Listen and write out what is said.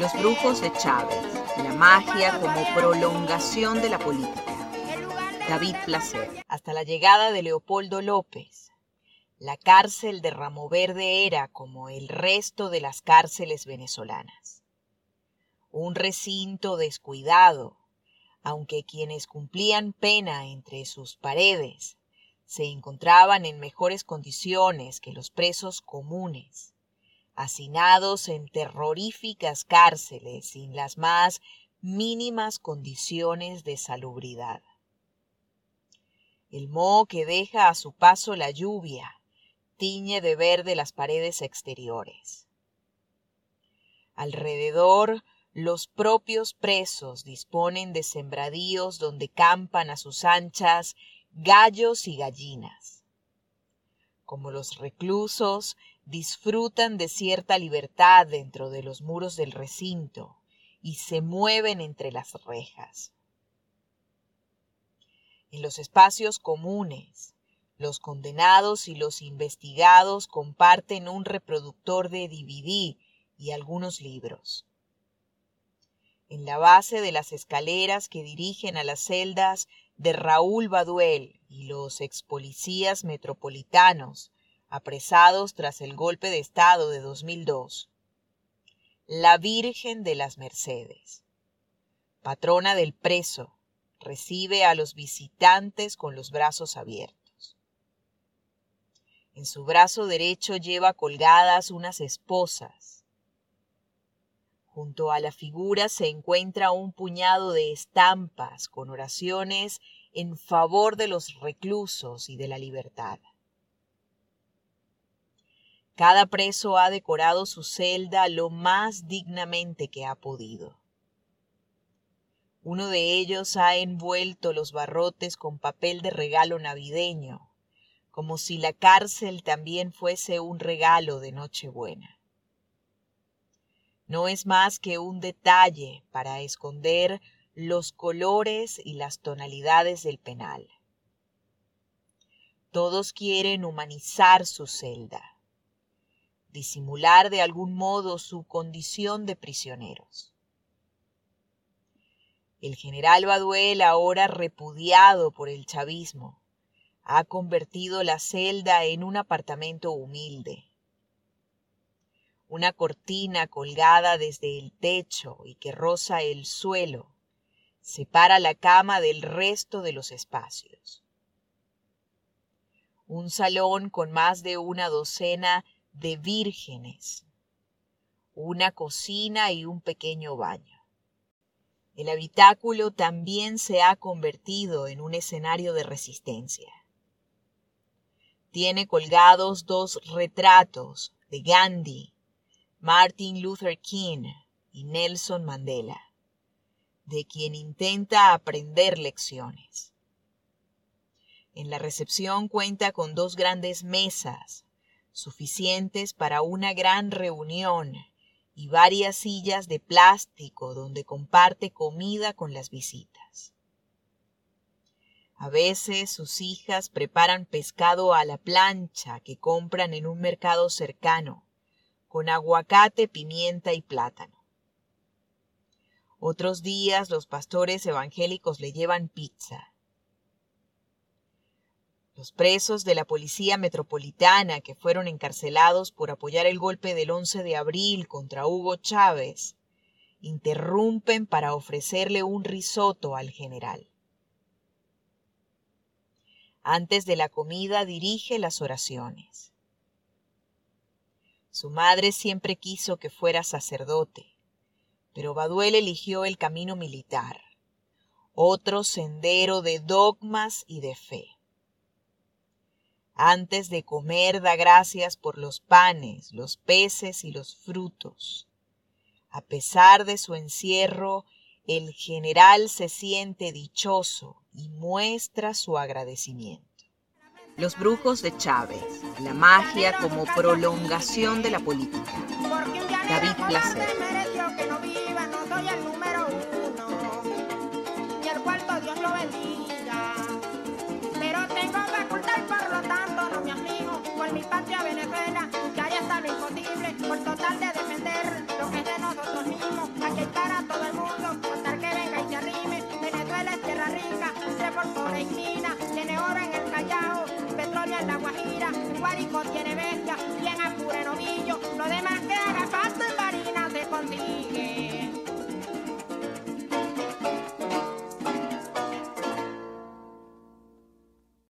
Los brujos de Chávez, la magia como prolongación de la política. David Placer. Hasta la llegada de Leopoldo López, la cárcel de Ramo Verde era como el resto de las cárceles venezolanas. Un recinto descuidado, aunque quienes cumplían pena entre sus paredes se encontraban en mejores condiciones que los presos comunes, hacinados en terroríficas cárceles sin las más mínimas condiciones de salubridad. El moho que deja a su paso la lluvia tiñe de verde las paredes exteriores. Alrededor los propios presos disponen de sembradíos donde campan a sus anchas gallos y gallinas. Como los reclusos disfrutan de cierta libertad dentro de los muros del recinto y se mueven entre las rejas. En los espacios comunes, los condenados y los investigados comparten un reproductor de DVD y algunos libros. En la base de las escaleras que dirigen a las celdas de Raúl Baduel y los ex policías metropolitanos apresados tras el golpe de Estado de 2002. La Virgen de las Mercedes, patrona del preso, recibe a los visitantes con los brazos abiertos. En su brazo derecho lleva colgadas unas esposas. Junto a la figura se encuentra un puñado de estampas con oraciones en favor de los reclusos y de la libertad. Cada preso ha decorado su celda lo más dignamente que ha podido. Uno de ellos ha envuelto los barrotes con papel de regalo navideño, como si la cárcel también fuese un regalo de Nochebuena. No es más que un detalle para esconder los colores y las tonalidades del penal. Todos quieren humanizar su celda disimular de algún modo su condición de prisioneros. El general Baduel, ahora repudiado por el chavismo, ha convertido la celda en un apartamento humilde. Una cortina colgada desde el techo y que roza el suelo separa la cama del resto de los espacios. Un salón con más de una docena de vírgenes, una cocina y un pequeño baño. El habitáculo también se ha convertido en un escenario de resistencia. Tiene colgados dos retratos de Gandhi, Martin Luther King y Nelson Mandela, de quien intenta aprender lecciones. En la recepción cuenta con dos grandes mesas suficientes para una gran reunión y varias sillas de plástico donde comparte comida con las visitas. A veces sus hijas preparan pescado a la plancha que compran en un mercado cercano, con aguacate, pimienta y plátano. Otros días los pastores evangélicos le llevan pizza los presos de la Policía Metropolitana que fueron encarcelados por apoyar el golpe del 11 de abril contra Hugo Chávez interrumpen para ofrecerle un risotto al general. Antes de la comida dirige las oraciones. Su madre siempre quiso que fuera sacerdote, pero Baduel eligió el camino militar, otro sendero de dogmas y de fe. Antes de comer da gracias por los panes, los peces y los frutos. A pesar de su encierro, el general se siente dichoso y muestra su agradecimiento. Los brujos de Chávez, la magia como prolongación de la política. David Placer. mi patria Venezuela, que hay hasta lo imposible por total de defender lo que es de nosotros mismos, aquietar a todo el mundo, contar que venga y se arrime. Venezuela es tierra rica, entre por y e mina, tiene oro en el Callao, petróleo en la Guajira, Guárico tiene vena.